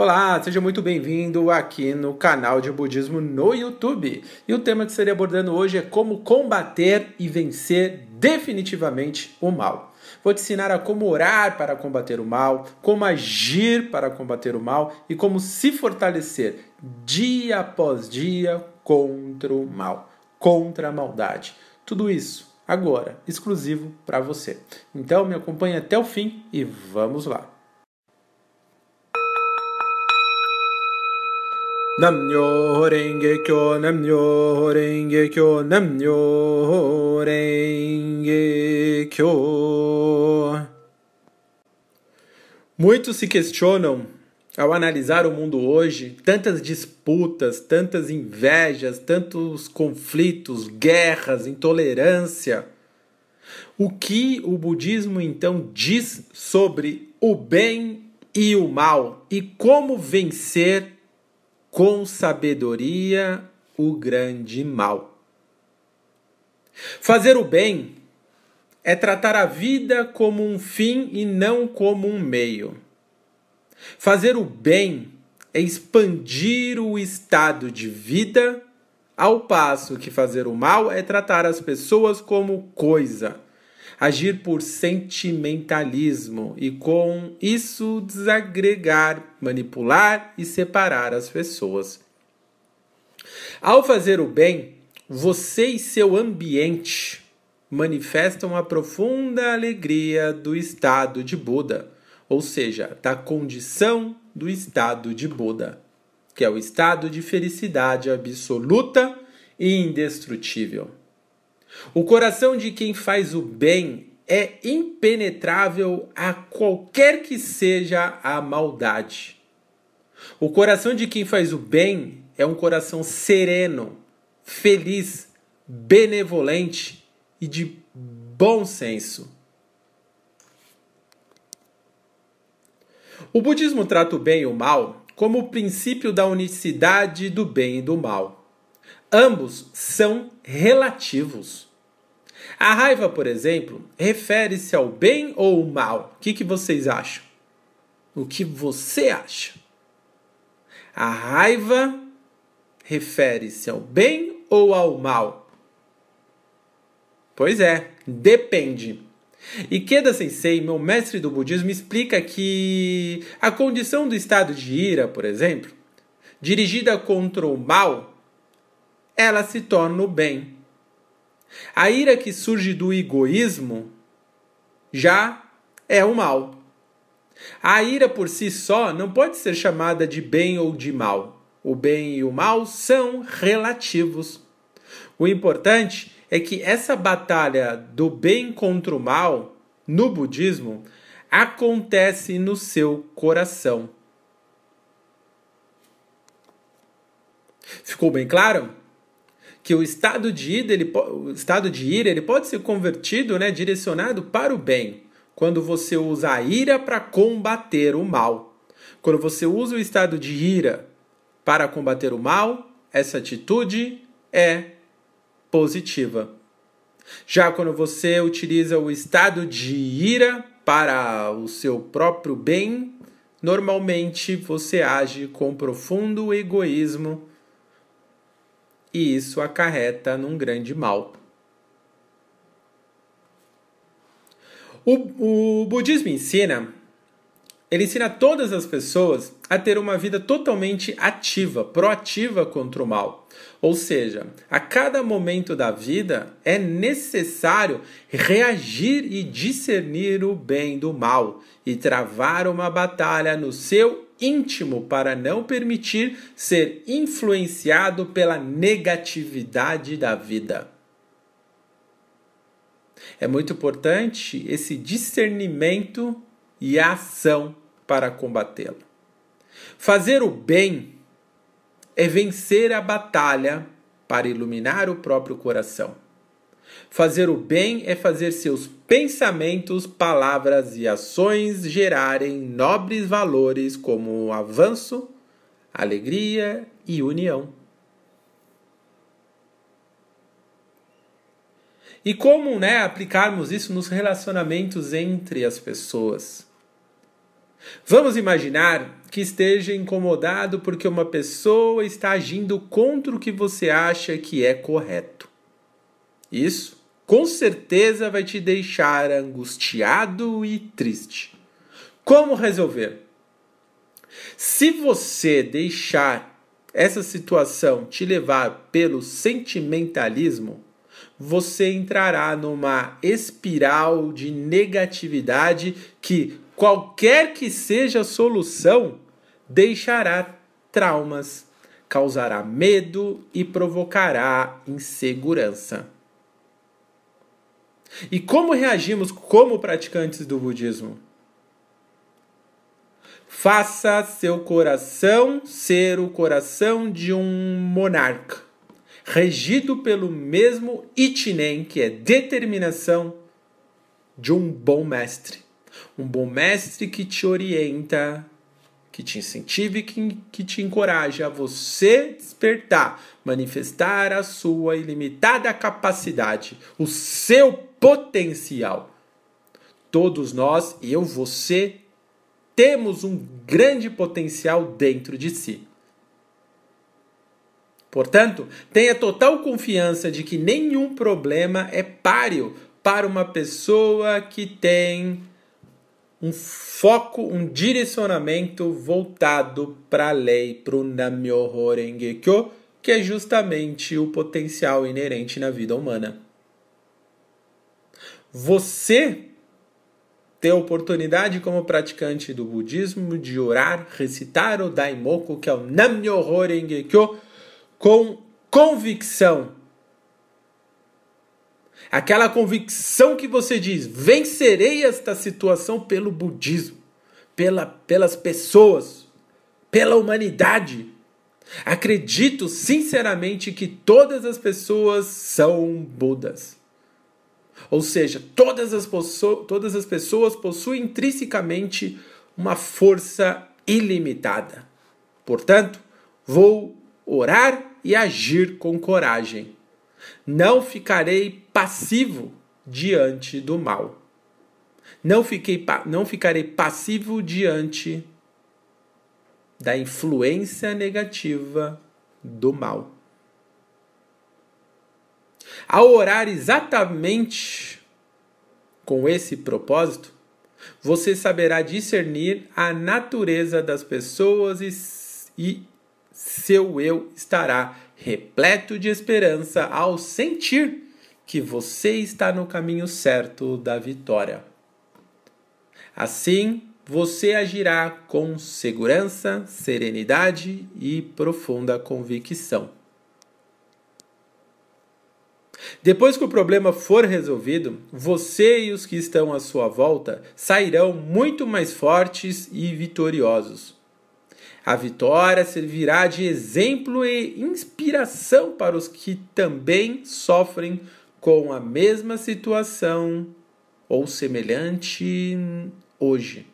Olá, seja muito bem-vindo aqui no canal de Budismo no YouTube. E o tema que estarei abordando hoje é como combater e vencer definitivamente o mal. Vou te ensinar a como orar para combater o mal, como agir para combater o mal e como se fortalecer dia após dia contra o mal, contra a maldade. Tudo isso agora, exclusivo para você. Então me acompanhe até o fim e vamos lá. Namyo Renge Kyo, Namyo Renge Kyo, Namyo Renge Kyo. Muitos se questionam ao analisar o mundo hoje, tantas disputas, tantas invejas, tantos conflitos, guerras, intolerância. O que o budismo então diz sobre o bem e o mal e como vencer com sabedoria o grande mal. Fazer o bem é tratar a vida como um fim e não como um meio. Fazer o bem é expandir o estado de vida, ao passo que fazer o mal é tratar as pessoas como coisa agir por sentimentalismo e com isso desagregar, manipular e separar as pessoas. Ao fazer o bem, você e seu ambiente manifestam a profunda alegria do estado de Buda, ou seja, da condição do estado de Buda, que é o estado de felicidade absoluta e indestrutível. O coração de quem faz o bem é impenetrável a qualquer que seja a maldade. O coração de quem faz o bem é um coração sereno, feliz, benevolente e de bom senso. O budismo trata o bem e o mal como o princípio da unicidade do bem e do mal. Ambos são relativos. A raiva, por exemplo, refere-se ao bem ou ao mal? O que, que vocês acham? O que você acha? A raiva refere-se ao bem ou ao mal? Pois é, depende. Ikeda Sensei, meu mestre do budismo, explica que a condição do estado de ira, por exemplo, dirigida contra o mal, ela se torna o bem. A ira que surge do egoísmo já é o mal. A ira por si só não pode ser chamada de bem ou de mal. O bem e o mal são relativos. O importante é que essa batalha do bem contra o mal no budismo acontece no seu coração. Ficou bem claro? Que o estado de ira, ele, o estado de ira ele pode ser convertido, né, direcionado para o bem, quando você usa a ira para combater o mal. Quando você usa o estado de ira para combater o mal, essa atitude é positiva. Já quando você utiliza o estado de ira para o seu próprio bem, normalmente você age com profundo egoísmo e isso acarreta num grande mal. O, o budismo ensina, ele ensina todas as pessoas a ter uma vida totalmente ativa, proativa contra o mal. Ou seja, a cada momento da vida é necessário reagir e discernir o bem do mal e travar uma batalha no seu íntimo para não permitir ser influenciado pela negatividade da vida. É muito importante esse discernimento e a ação para combatê-lo. Fazer o bem é vencer a batalha para iluminar o próprio coração. Fazer o bem é fazer seus pensamentos, palavras e ações gerarem nobres valores como avanço, alegria e união. E como né, aplicarmos isso nos relacionamentos entre as pessoas? Vamos imaginar que esteja incomodado porque uma pessoa está agindo contra o que você acha que é correto. Isso, com certeza, vai te deixar angustiado e triste. Como resolver? Se você deixar essa situação te levar pelo sentimentalismo, você entrará numa espiral de negatividade que, qualquer que seja a solução, deixará traumas, causará medo e provocará insegurança. E como reagimos como praticantes do budismo? Faça seu coração ser o coração de um monarca, regido pelo mesmo itinen, que é determinação de um bom mestre. Um bom mestre que te orienta, que te incentive, que, que te encoraja a você despertar, manifestar a sua ilimitada capacidade, o seu potencial. Todos nós, eu, você, temos um grande potencial dentro de si. Portanto, tenha total confiança de que nenhum problema é páreo para uma pessoa que tem um foco, um direcionamento voltado para a lei, para o Namyoho Renge que é justamente o potencial inerente na vida humana. Você ter a oportunidade como praticante do budismo de orar, recitar o Daimoku, que é o Nam-myoho Renge-kyo, com convicção. Aquela convicção que você diz, vencerei esta situação pelo budismo, pela, pelas pessoas, pela humanidade. Acredito sinceramente que todas as pessoas são Budas. Ou seja, todas as, todas as pessoas possuem intrinsecamente uma força ilimitada. Portanto, vou orar e agir com coragem. Não ficarei passivo diante do mal. Não, fiquei, não ficarei passivo diante da influência negativa do mal. Ao orar exatamente com esse propósito, você saberá discernir a natureza das pessoas e, e seu eu estará repleto de esperança ao sentir que você está no caminho certo da vitória. Assim, você agirá com segurança, serenidade e profunda convicção. Depois que o problema for resolvido, você e os que estão à sua volta sairão muito mais fortes e vitoriosos. A vitória servirá de exemplo e inspiração para os que também sofrem com a mesma situação ou semelhante hoje.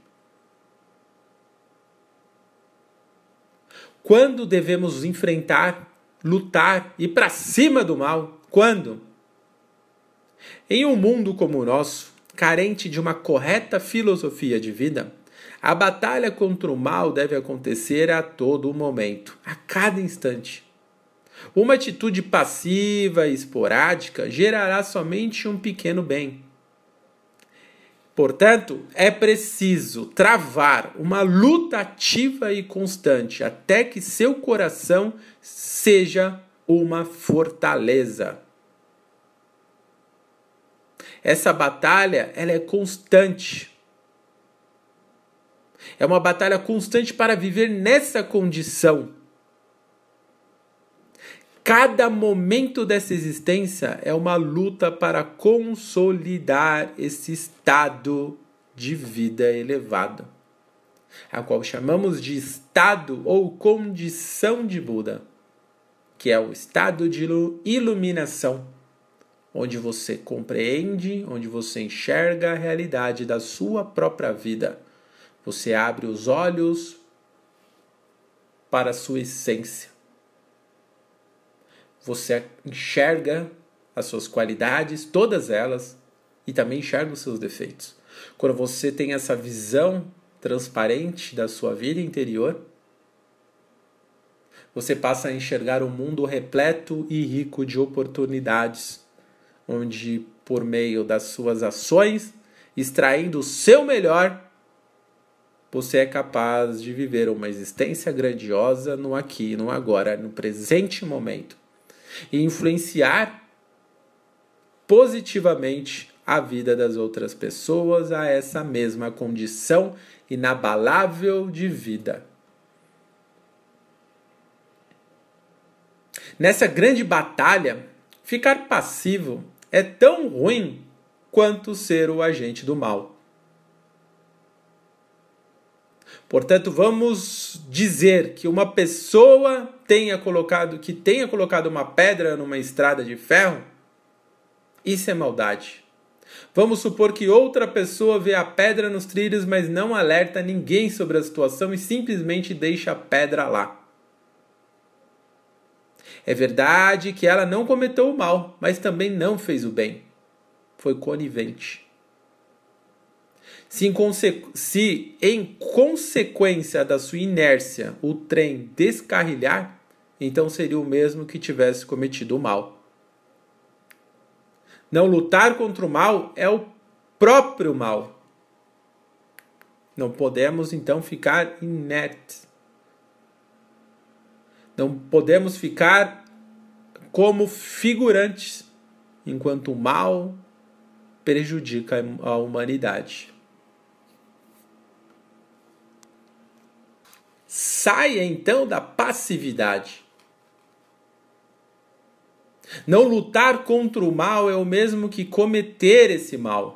Quando devemos enfrentar, lutar e para cima do mal? Quando? Em um mundo como o nosso, carente de uma correta filosofia de vida, a batalha contra o mal deve acontecer a todo momento, a cada instante. Uma atitude passiva e esporádica gerará somente um pequeno bem. Portanto, é preciso travar uma luta ativa e constante até que seu coração seja uma fortaleza. Essa batalha ela é constante. É uma batalha constante para viver nessa condição. Cada momento dessa existência é uma luta para consolidar esse estado de vida elevado, a qual chamamos de estado ou condição de Buda que é o estado de iluminação, onde você compreende, onde você enxerga a realidade da sua própria vida. Você abre os olhos para a sua essência. Você enxerga as suas qualidades, todas elas, e também enxerga os seus defeitos. Quando você tem essa visão transparente da sua vida interior, você passa a enxergar um mundo repleto e rico de oportunidades, onde, por meio das suas ações, extraindo o seu melhor, você é capaz de viver uma existência grandiosa no aqui, no agora, no presente momento e influenciar positivamente a vida das outras pessoas a essa mesma condição inabalável de vida. Nessa grande batalha, ficar passivo é tão ruim quanto ser o agente do mal. Portanto, vamos dizer que uma pessoa tenha colocado que tenha colocado uma pedra numa estrada de ferro, isso é maldade. Vamos supor que outra pessoa vê a pedra nos trilhos, mas não alerta ninguém sobre a situação e simplesmente deixa a pedra lá. É verdade que ela não cometeu o mal, mas também não fez o bem. Foi conivente. Se em, se em consequência da sua inércia o trem descarrilhar, então seria o mesmo que tivesse cometido o mal. Não lutar contra o mal é o próprio mal. Não podemos então ficar inertes. Não podemos ficar como figurantes enquanto o mal prejudica a humanidade. Saia então da passividade. Não lutar contra o mal é o mesmo que cometer esse mal.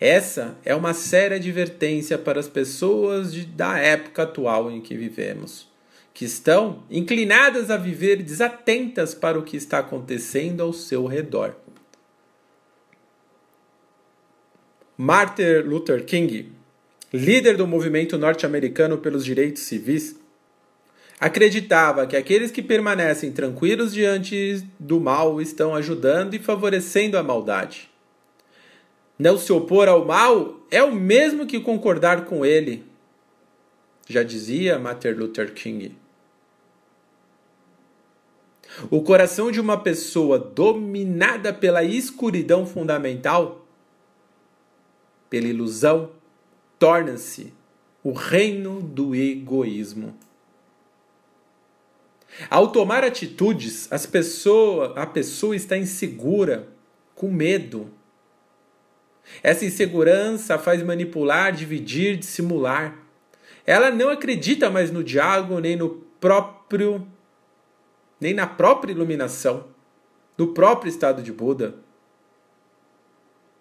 Essa é uma séria advertência para as pessoas de, da época atual em que vivemos, que estão inclinadas a viver desatentas para o que está acontecendo ao seu redor. Martin Luther King, líder do movimento norte-americano pelos direitos civis, acreditava que aqueles que permanecem tranquilos diante do mal estão ajudando e favorecendo a maldade. Não se opor ao mal é o mesmo que concordar com ele, já dizia Martin Luther King. O coração de uma pessoa dominada pela escuridão fundamental, pela ilusão, torna-se o reino do egoísmo. Ao tomar atitudes, as pessoa, a pessoa está insegura, com medo. Essa insegurança faz manipular, dividir, dissimular. Ela não acredita mais no diálogo, nem no próprio nem na própria iluminação, no próprio estado de Buda.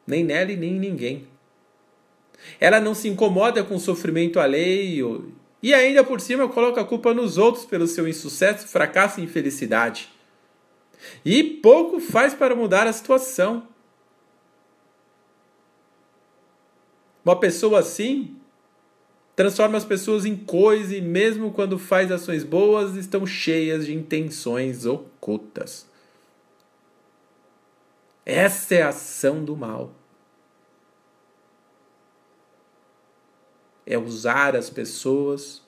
Nem nela e nem em ninguém. Ela não se incomoda com o sofrimento alheio e ainda por cima coloca a culpa nos outros pelo seu insucesso, fracasso e infelicidade. E pouco faz para mudar a situação. Uma pessoa assim transforma as pessoas em coisa e mesmo quando faz ações boas estão cheias de intenções ocultas. Essa é a ação do mal. é usar as pessoas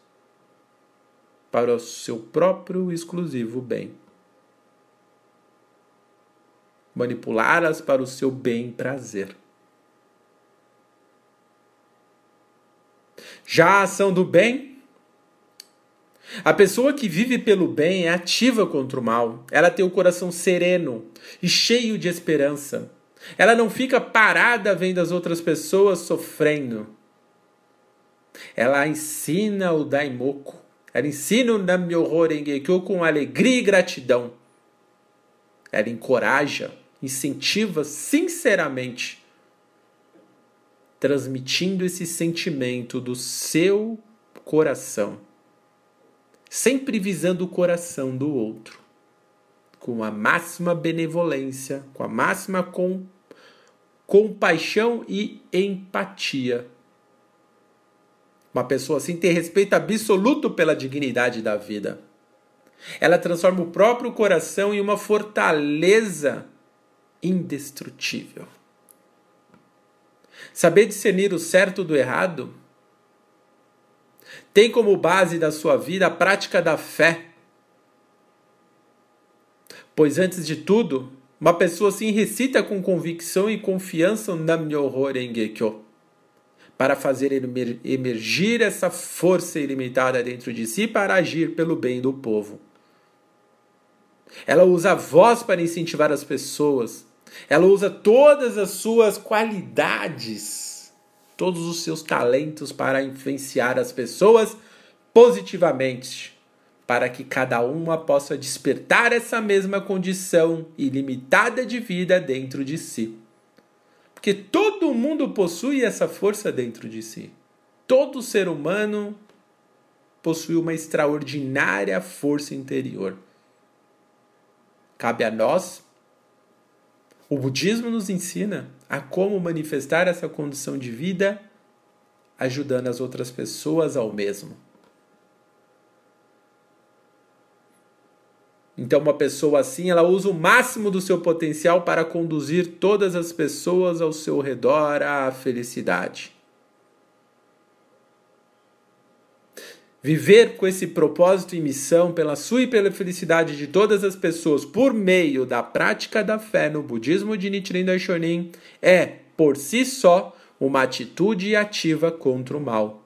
para o seu próprio exclusivo bem. Manipulá-las para o seu bem prazer. Já a ação do bem, a pessoa que vive pelo bem é ativa contra o mal. Ela tem o coração sereno e cheio de esperança. Ela não fica parada vendo as outras pessoas sofrendo. Ela ensina o Daimoku. Ela ensina o Nam-myoho Renge-kyo com alegria e gratidão. Ela encoraja, incentiva sinceramente, transmitindo esse sentimento do seu coração, sempre visando o coração do outro, com a máxima benevolência, com a máxima com, compaixão e empatia uma pessoa assim tem respeito absoluto pela dignidade da vida. Ela transforma o próprio coração em uma fortaleza indestrutível. Saber discernir o certo do errado tem como base da sua vida a prática da fé. Pois antes de tudo, uma pessoa assim recita com convicção e confiança o Nam-myoho para fazer emergir essa força ilimitada dentro de si para agir pelo bem do povo. Ela usa a voz para incentivar as pessoas. Ela usa todas as suas qualidades, todos os seus talentos para influenciar as pessoas positivamente, para que cada uma possa despertar essa mesma condição ilimitada de vida dentro de si. Porque todo mundo possui essa força dentro de si. Todo ser humano possui uma extraordinária força interior. Cabe a nós. O budismo nos ensina a como manifestar essa condição de vida, ajudando as outras pessoas ao mesmo. Então, uma pessoa assim, ela usa o máximo do seu potencial para conduzir todas as pessoas ao seu redor à felicidade. Viver com esse propósito e missão pela sua e pela felicidade de todas as pessoas por meio da prática da fé no budismo de Nichiren Daishonin é, por si só, uma atitude ativa contra o mal.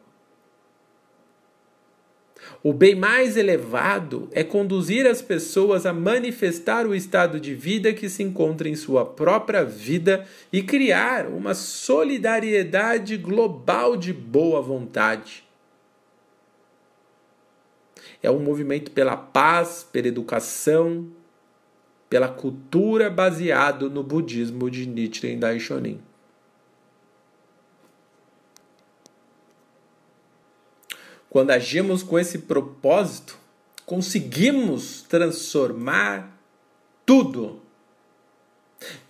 O bem mais elevado é conduzir as pessoas a manifestar o estado de vida que se encontra em sua própria vida e criar uma solidariedade global de boa vontade. É um movimento pela paz, pela educação, pela cultura baseado no budismo de Nichiren Daishonin. Quando agimos com esse propósito, conseguimos transformar tudo.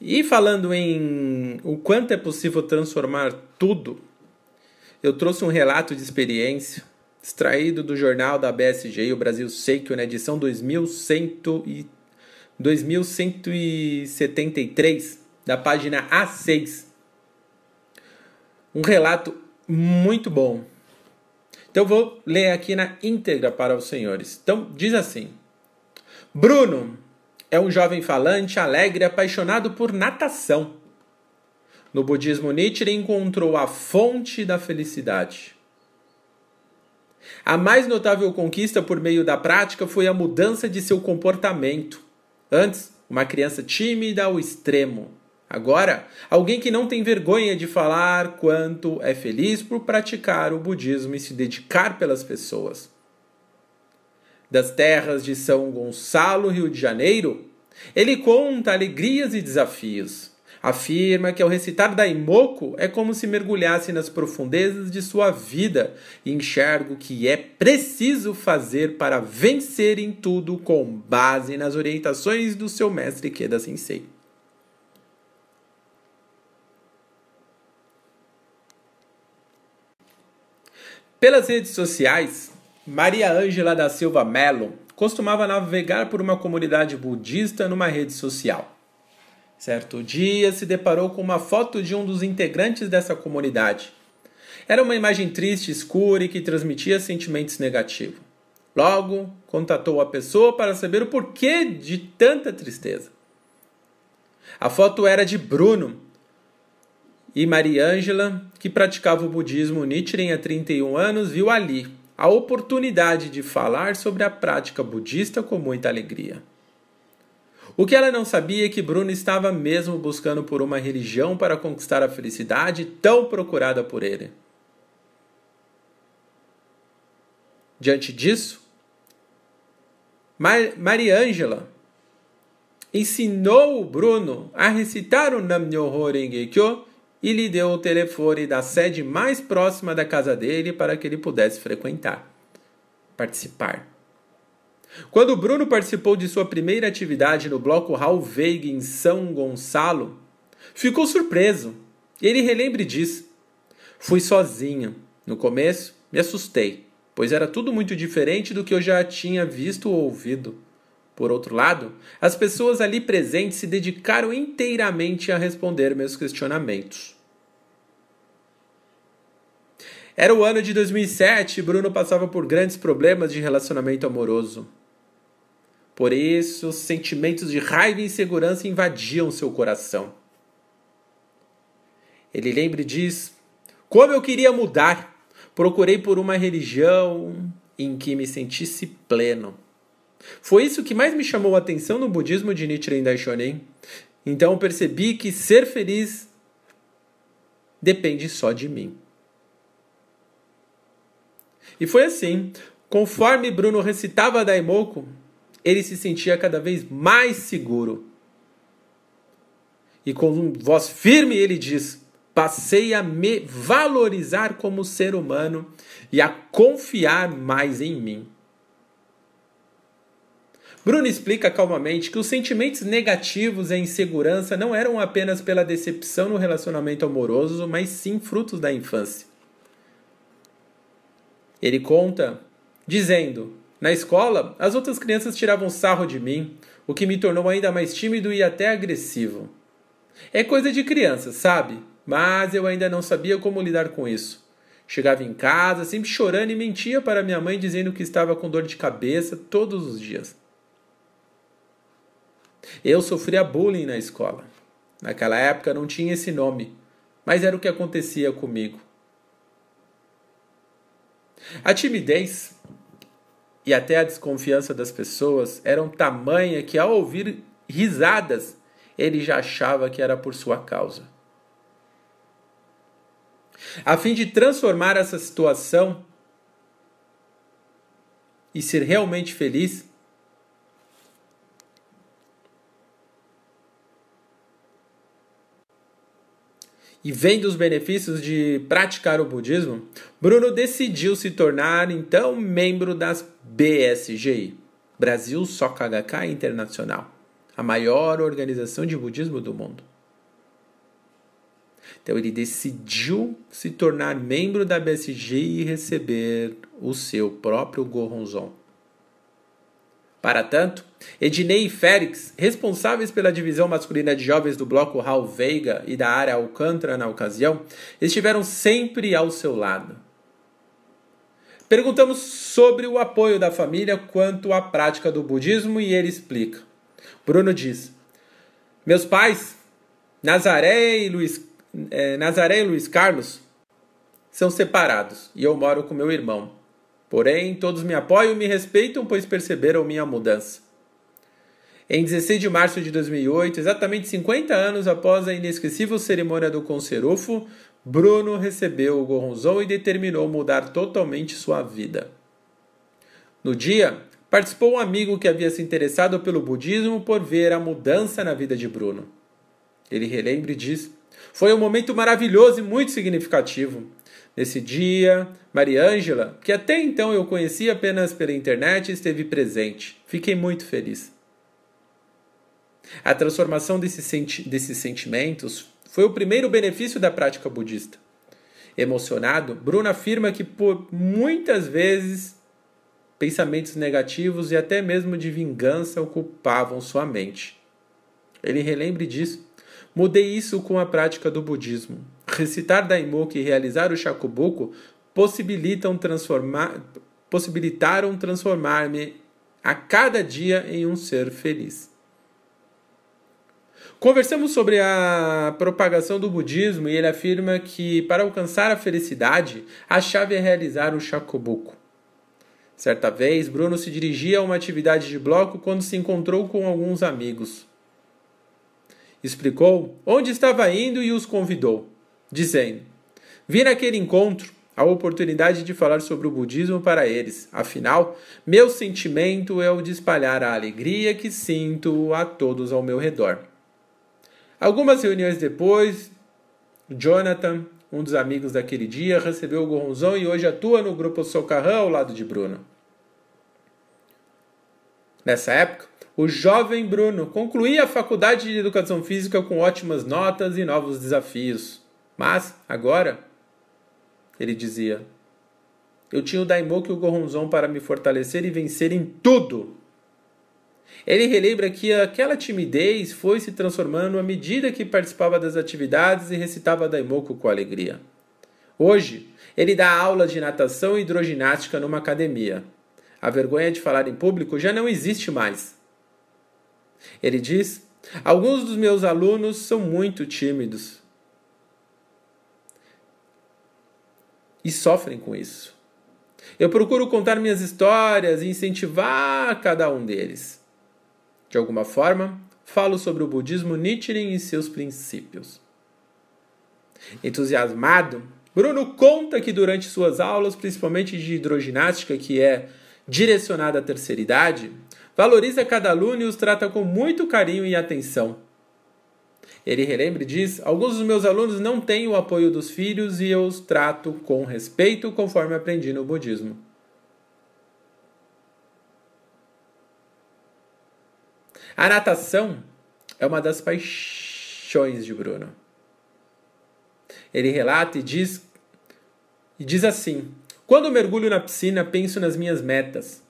E falando em o quanto é possível transformar tudo, eu trouxe um relato de experiência extraído do jornal da BSG, o Brasil Seikyo, na edição 2100 e 2173, da página A6. Um relato muito bom então vou ler aqui na íntegra para os senhores. Então diz assim: Bruno é um jovem falante, alegre, apaixonado por natação. No budismo Nietzsche, encontrou a fonte da felicidade. A mais notável conquista por meio da prática foi a mudança de seu comportamento. Antes, uma criança tímida ao extremo. Agora, alguém que não tem vergonha de falar quanto é feliz por praticar o budismo e se dedicar pelas pessoas. Das terras de São Gonçalo, Rio de Janeiro, ele conta alegrias e desafios. Afirma que ao recitar Daimoku é como se mergulhasse nas profundezas de sua vida e enxerga o que é preciso fazer para vencer em tudo com base nas orientações do seu mestre Keda Sensei. Pelas redes sociais, Maria Ângela da Silva Mello costumava navegar por uma comunidade budista numa rede social. Certo dia se deparou com uma foto de um dos integrantes dessa comunidade. Era uma imagem triste, escura e que transmitia sentimentos negativos. Logo, contatou a pessoa para saber o porquê de tanta tristeza. A foto era de Bruno, e Maria Ângela, que praticava o budismo Nichiren há 31 anos, viu ali a oportunidade de falar sobre a prática budista com muita alegria. O que ela não sabia é que Bruno estava mesmo buscando por uma religião para conquistar a felicidade tão procurada por ele. Diante disso, Mar Maria Ângela ensinou o Bruno a recitar o Nam-myoho Renge-kyo e lhe deu o telefone da sede mais próxima da casa dele para que ele pudesse frequentar, participar. Quando Bruno participou de sua primeira atividade no bloco Halveig em São Gonçalo, ficou surpreso. Ele relembre disso. Fui sozinho. No começo, me assustei, pois era tudo muito diferente do que eu já tinha visto ou ouvido. Por outro lado, as pessoas ali presentes se dedicaram inteiramente a responder meus questionamentos. Era o ano de 2007 e Bruno passava por grandes problemas de relacionamento amoroso. Por isso, sentimentos de raiva e insegurança invadiam seu coração. Ele lembra e diz: Como eu queria mudar! Procurei por uma religião em que me sentisse pleno. Foi isso que mais me chamou a atenção no budismo de Nichiren Daishonin. Então percebi que ser feliz depende só de mim. E foi assim. Conforme Bruno recitava Daimoku, ele se sentia cada vez mais seguro. E com voz firme ele diz: Passei a me valorizar como ser humano e a confiar mais em mim. Bruno explica calmamente que os sentimentos negativos e insegurança não eram apenas pela decepção no relacionamento amoroso, mas sim frutos da infância. Ele conta dizendo: Na escola, as outras crianças tiravam sarro de mim, o que me tornou ainda mais tímido e até agressivo. É coisa de criança, sabe? Mas eu ainda não sabia como lidar com isso. Chegava em casa sempre chorando e mentia para minha mãe dizendo que estava com dor de cabeça todos os dias. Eu sofria bullying na escola. Naquela época não tinha esse nome, mas era o que acontecia comigo. A timidez e até a desconfiança das pessoas eram tamanha que, ao ouvir risadas, ele já achava que era por sua causa. A fim de transformar essa situação e ser realmente feliz, e vendo os benefícios de praticar o budismo, Bruno decidiu se tornar então membro das BSGI, Brasil Soka Gakkai Internacional, a maior organização de budismo do mundo. Então ele decidiu se tornar membro da BSG e receber o seu próprio Goronzon. Para tanto, Ednei e Félix, responsáveis pela divisão masculina de jovens do bloco Raul Veiga e da área Alcântara na ocasião, estiveram sempre ao seu lado. Perguntamos sobre o apoio da família quanto à prática do budismo e ele explica. Bruno diz: Meus pais, Nazaré e Luiz, eh, Nazaré e Luiz Carlos, são separados e eu moro com meu irmão. Porém, todos me apoiam e me respeitam, pois perceberam minha mudança. Em 16 de março de 2008, exatamente 50 anos após a inesquecível cerimônia do Conserufo, Bruno recebeu o Goronzon e determinou mudar totalmente sua vida. No dia, participou um amigo que havia se interessado pelo budismo por ver a mudança na vida de Bruno. Ele relembra e diz: Foi um momento maravilhoso e muito significativo. Nesse dia, Maria Ângela, que até então eu conhecia apenas pela internet, esteve presente. Fiquei muito feliz. A transformação desses, senti desses sentimentos foi o primeiro benefício da prática budista. Emocionado, Bruno afirma que por muitas vezes pensamentos negativos e até mesmo de vingança ocupavam sua mente. Ele relembre disso. Mudei isso com a prática do budismo. Recitar Daimoku e realizar o Shakubuku possibilitam transformar, possibilitaram transformar-me a cada dia em um ser feliz. Conversamos sobre a propagação do budismo e ele afirma que para alcançar a felicidade, a chave é realizar o shakubuku. Certa vez, Bruno se dirigia a uma atividade de bloco quando se encontrou com alguns amigos. Explicou onde estava indo e os convidou dizendo: Vi naquele encontro a oportunidade de falar sobre o budismo para eles. Afinal, meu sentimento é o de espalhar a alegria que sinto a todos ao meu redor. Algumas reuniões depois, Jonathan, um dos amigos daquele dia, recebeu o Goronzon e hoje atua no grupo Socarrão ao lado de Bruno. Nessa época, o jovem Bruno concluía a faculdade de educação física com ótimas notas e novos desafios. Mas, agora, ele dizia, eu tinha o Daimoku e o Goronzon para me fortalecer e vencer em tudo. Ele relembra que aquela timidez foi se transformando à medida que participava das atividades e recitava Daimoku com alegria. Hoje, Ele dá aula de natação e hidroginástica numa academia. A vergonha de falar em público já não existe mais. Ele diz: Alguns dos meus alunos são muito tímidos e sofrem com isso. Eu procuro contar minhas histórias e incentivar cada um deles. De alguma forma, falo sobre o budismo Nichiren e seus princípios. Entusiasmado, Bruno conta que durante suas aulas, principalmente de hidroginástica, que é direcionada à terceira idade, valoriza cada aluno e os trata com muito carinho e atenção. Ele relembra e diz: Alguns dos meus alunos não têm o apoio dos filhos e eu os trato com respeito, conforme aprendi no budismo. A natação é uma das paixões de Bruno. Ele relata e diz, e diz assim: Quando mergulho na piscina, penso nas minhas metas.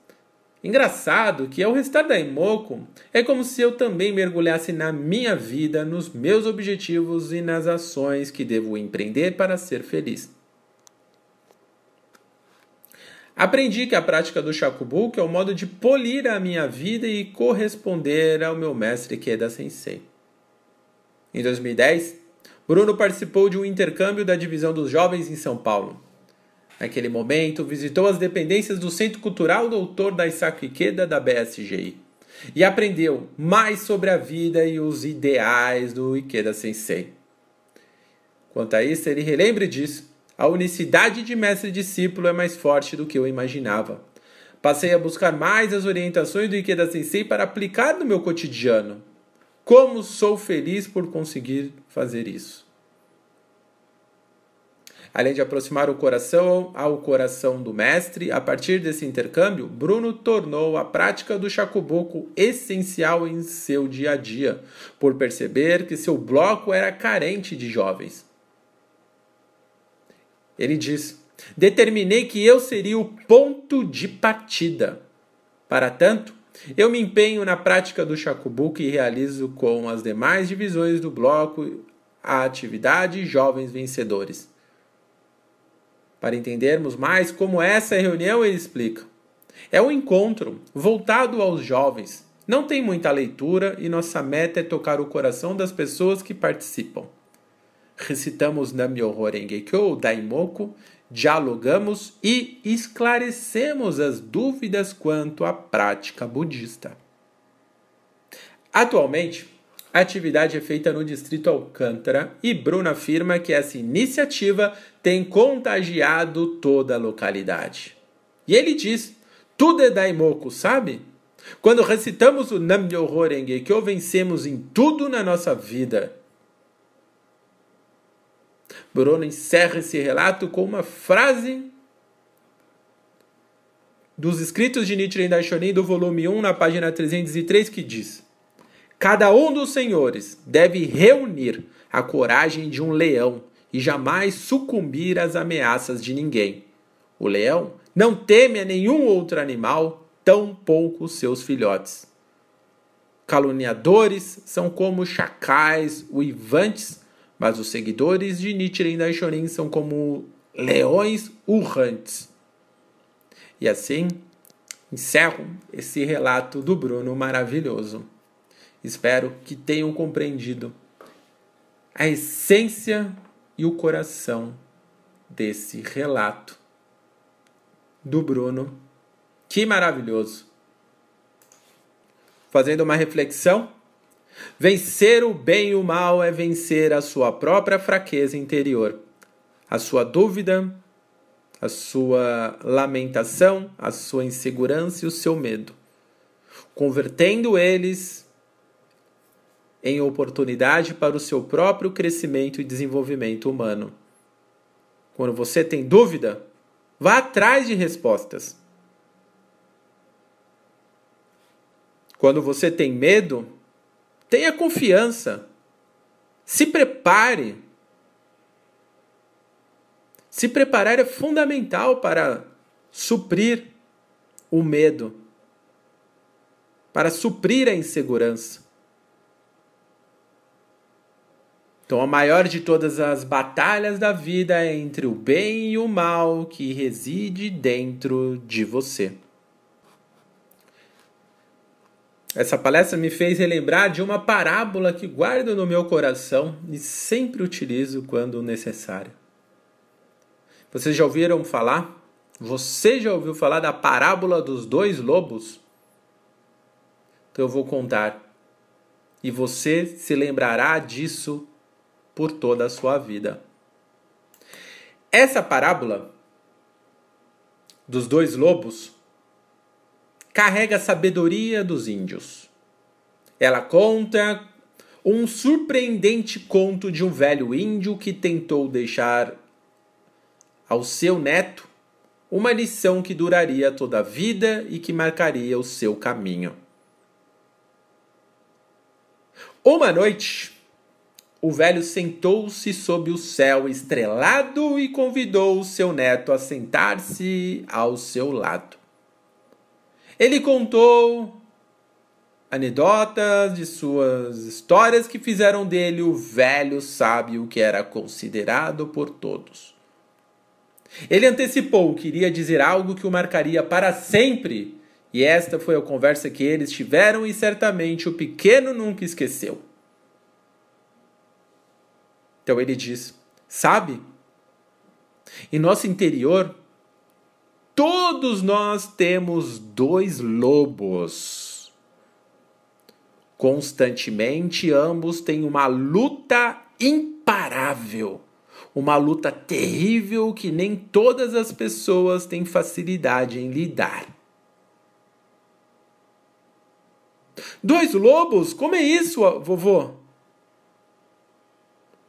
Engraçado que ao restar da Imoco, é como se eu também mergulhasse na minha vida, nos meus objetivos e nas ações que devo empreender para ser feliz. Aprendi que a prática do Shakubuku é o modo de polir a minha vida e corresponder ao meu mestre Keda Sensei. Em 2010, Bruno participou de um intercâmbio da divisão dos jovens em São Paulo. Naquele momento, visitou as dependências do Centro Cultural Doutor Daisaku Ikeda da BSGI e aprendeu mais sobre a vida e os ideais do Ikeda Sensei. Quanto a isso, ele relembra disso. A unicidade de mestre e discípulo é mais forte do que eu imaginava. Passei a buscar mais as orientações do Ikeda Sensei para aplicar no meu cotidiano. Como sou feliz por conseguir fazer isso. Além de aproximar o coração ao coração do mestre, a partir desse intercâmbio, Bruno tornou a prática do chacubuco essencial em seu dia a dia, por perceber que seu bloco era carente de jovens. Ele diz: Determinei que eu seria o ponto de partida. Para tanto, eu me empenho na prática do chacubuco e realizo com as demais divisões do bloco a atividade Jovens Vencedores. Para entendermos mais como essa reunião, ele explica. É um encontro voltado aos jovens. Não tem muita leitura e nossa meta é tocar o coração das pessoas que participam. Recitamos Nam-myoho Renge Kyo, Daimoku, dialogamos e esclarecemos as dúvidas quanto à prática budista. Atualmente, a atividade é feita no distrito Alcântara e Bruno afirma que essa iniciativa tem contagiado toda a localidade. E ele diz: tudo é daimoku, sabe? Quando recitamos o Nam-myoho Renge que vencemos em tudo na nossa vida. Bruno encerra esse relato com uma frase dos escritos de Nichiren Daishonin do volume 1, na página 303, que diz: Cada um dos senhores deve reunir a coragem de um leão e jamais sucumbir às ameaças de ninguém. O leão não teme a nenhum outro animal, tampouco seus filhotes. Caluniadores são como chacais uivantes, mas os seguidores de Nichiren Daishonin são como leões urrantes. E assim encerro esse relato do Bruno maravilhoso. Espero que tenham compreendido a essência e o coração desse relato do Bruno. Que maravilhoso! Fazendo uma reflexão, vencer o bem e o mal é vencer a sua própria fraqueza interior, a sua dúvida, a sua lamentação, a sua insegurança e o seu medo, convertendo eles em oportunidade para o seu próprio crescimento e desenvolvimento humano. Quando você tem dúvida, vá atrás de respostas. Quando você tem medo, tenha confiança. Se prepare. Se preparar é fundamental para suprir o medo, para suprir a insegurança. Então, a maior de todas as batalhas da vida é entre o bem e o mal que reside dentro de você. Essa palestra me fez relembrar de uma parábola que guardo no meu coração e sempre utilizo quando necessário. Vocês já ouviram falar? Você já ouviu falar da parábola dos dois lobos? Então eu vou contar. E você se lembrará disso por toda a sua vida. Essa parábola dos dois lobos carrega a sabedoria dos índios. Ela conta um surpreendente conto de um velho índio que tentou deixar ao seu neto uma lição que duraria toda a vida e que marcaria o seu caminho. Uma noite, o velho sentou-se sob o céu estrelado e convidou o seu neto a sentar-se ao seu lado. Ele contou anedotas de suas histórias que fizeram dele o velho sábio que era considerado por todos. Ele antecipou que iria dizer algo que o marcaria para sempre, e esta foi a conversa que eles tiveram e certamente o pequeno nunca esqueceu. Então ele diz: Sabe, em nosso interior Todos nós temos dois lobos. Constantemente, ambos têm uma luta imparável, uma luta terrível que nem todas as pessoas têm facilidade em lidar. Dois lobos? Como é isso, vovô?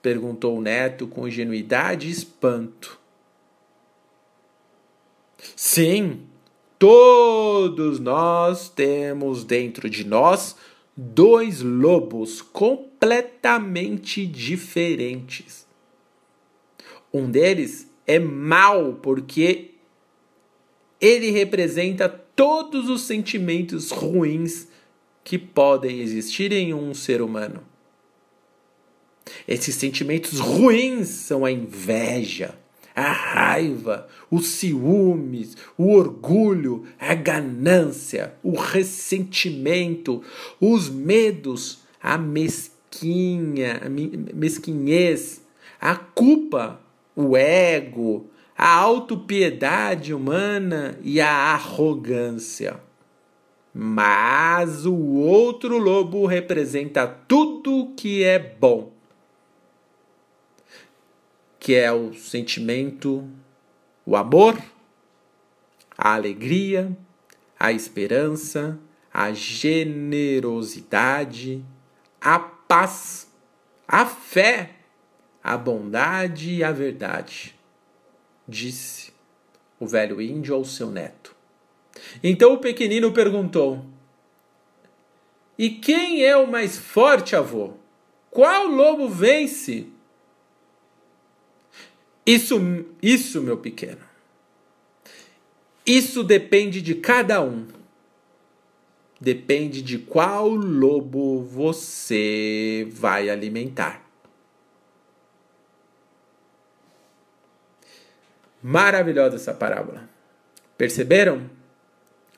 Perguntou o neto com ingenuidade e espanto. Sim, todos nós temos dentro de nós dois lobos completamente diferentes. Um deles é mal porque ele representa todos os sentimentos ruins que podem existir em um ser humano. Esses sentimentos ruins são a inveja, a raiva, os ciúmes, o orgulho, a ganância, o ressentimento, os medos, a mesquinha, a mesquinhez, a culpa, o ego, a autopiedade humana e a arrogância. Mas o outro lobo representa tudo que é bom que é o sentimento, o amor, a alegria, a esperança, a generosidade, a paz, a fé, a bondade e a verdade, disse o velho índio ao seu neto. Então o pequenino perguntou: E quem é o mais forte, avô? Qual lobo vence? Isso, isso, meu pequeno. Isso depende de cada um. Depende de qual lobo você vai alimentar. Maravilhosa essa parábola. Perceberam?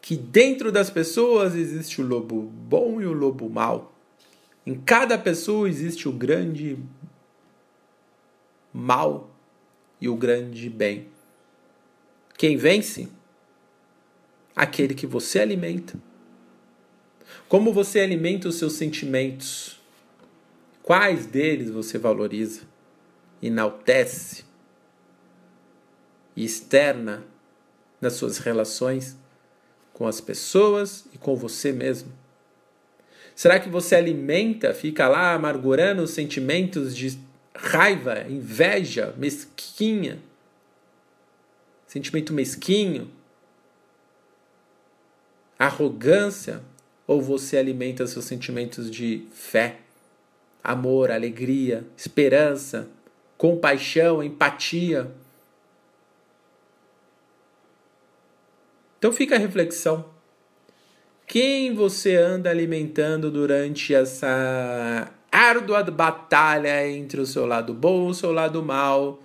Que dentro das pessoas existe o lobo bom e o lobo mau. Em cada pessoa existe o grande mal e o grande bem. Quem vence? Aquele que você alimenta. Como você alimenta os seus sentimentos? Quais deles você valoriza, enaltece e externa nas suas relações com as pessoas e com você mesmo? Será que você alimenta, fica lá amargurando os sentimentos de raiva, inveja, mesquinha, sentimento mesquinho, arrogância, ou você alimenta seus sentimentos de fé, amor, alegria, esperança, compaixão, empatia? Então fica a reflexão. Quem você anda alimentando durante essa árdua batalha entre o seu lado bom e o seu lado mal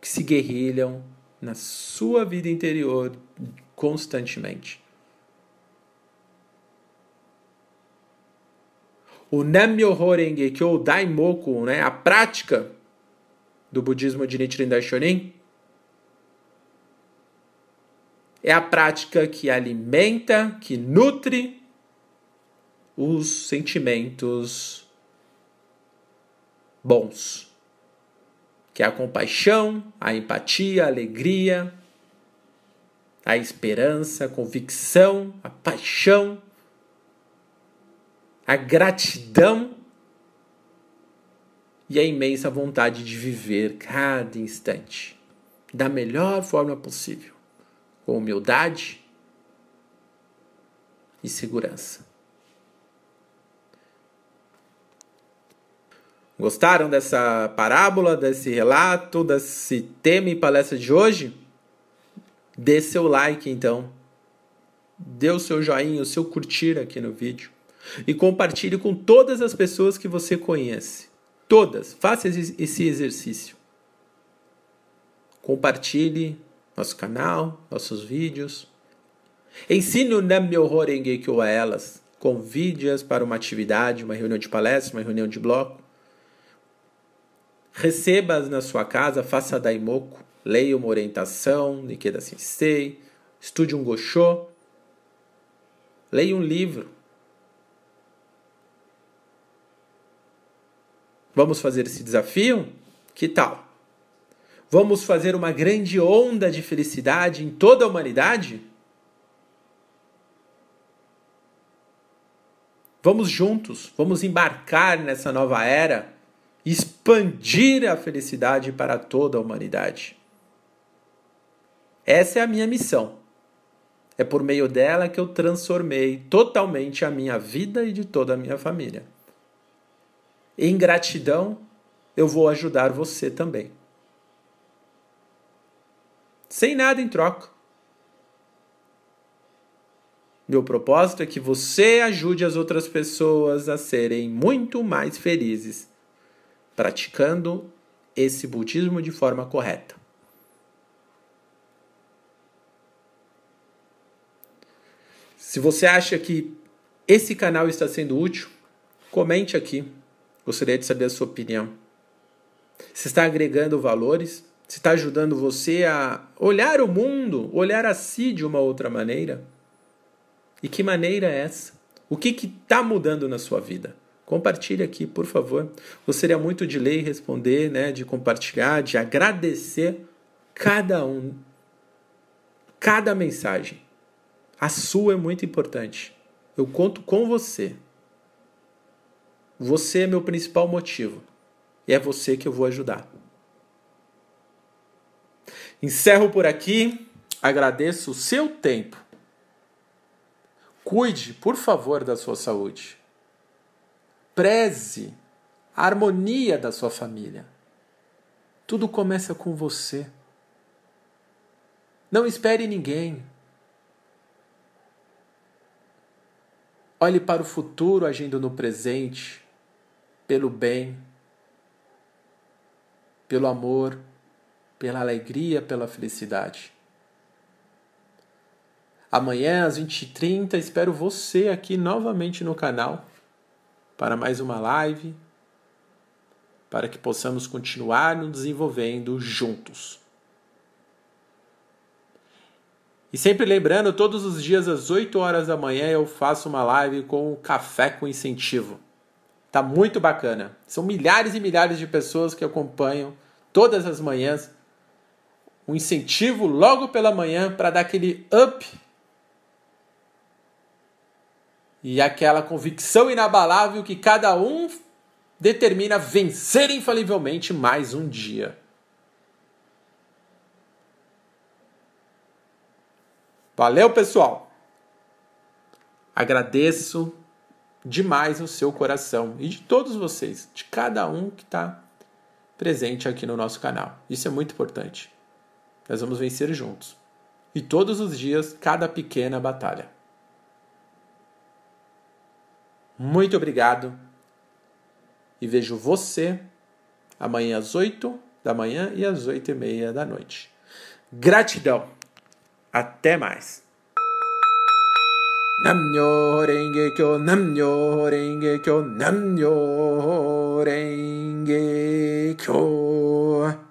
que se guerrilham na sua vida interior constantemente. O Nammyoho Renge Kyo Daimoku, né, a prática do budismo de Nichiren Daishonin, é a prática que alimenta, que nutre os sentimentos bons, que é a compaixão, a empatia, a alegria, a esperança, a convicção, a paixão, a gratidão e a imensa vontade de viver cada instante da melhor forma possível, com humildade e segurança. Gostaram dessa parábola, desse relato, desse tema e palestra de hoje? Dê seu like então. Dê o seu joinha, o seu curtir aqui no vídeo. E compartilhe com todas as pessoas que você conhece. Todas. Faça esse exercício. Compartilhe nosso canal, nossos vídeos. Ensine o Nam-myoho a elas. Convide-as para uma atividade, uma reunião de palestra, uma reunião de bloco Receba na sua casa, faça daimoku, leia uma orientação, Nikeda Sensei, estude um Gosho, leia um livro. Vamos fazer esse desafio? Que tal? Vamos fazer uma grande onda de felicidade em toda a humanidade? Vamos juntos, vamos embarcar nessa nova era expandir a felicidade para toda a humanidade. Essa é a minha missão. É por meio dela que eu transformei totalmente a minha vida e de toda a minha família. Em gratidão, eu vou ajudar você também. Sem nada em troca. Meu propósito é que você ajude as outras pessoas a serem muito mais felizes praticando esse budismo de forma correta. Se você acha que esse canal está sendo útil, comente aqui. Gostaria de saber a sua opinião. Se está agregando valores, se está ajudando você a olhar o mundo, olhar a si de uma outra maneira. E que maneira é essa? O que está mudando na sua vida? Compartilhe aqui, por favor. Gostaria muito de ler e responder, né, de compartilhar, de agradecer cada um, cada mensagem. A sua é muito importante. Eu conto com você. Você é meu principal motivo. E é você que eu vou ajudar. Encerro por aqui. Agradeço o seu tempo. Cuide, por favor, da sua saúde preze a harmonia da sua família. Tudo começa com você. Não espere ninguém. Olhe para o futuro agindo no presente, pelo bem, pelo amor, pela alegria, pela felicidade. Amanhã às 20h30 espero você aqui novamente no canal para mais uma live, para que possamos continuar nos desenvolvendo juntos. E sempre lembrando, todos os dias às 8 horas da manhã eu faço uma live com Café com Incentivo. Tá muito bacana. São milhares e milhares de pessoas que acompanham todas as manhãs um incentivo logo pela manhã para dar aquele up e aquela convicção inabalável que cada um determina vencer infalivelmente mais um dia. Valeu, pessoal! Agradeço demais o seu coração e de todos vocês, de cada um que está presente aqui no nosso canal. Isso é muito importante. Nós vamos vencer juntos. E todos os dias, cada pequena batalha. Muito obrigado e vejo você amanhã às 8 da manhã e às 8 e meia da noite. Gratidão! Até mais! Namyo Renge Kyo, Namyo Renge Kyo, Namyo Renge Kyo.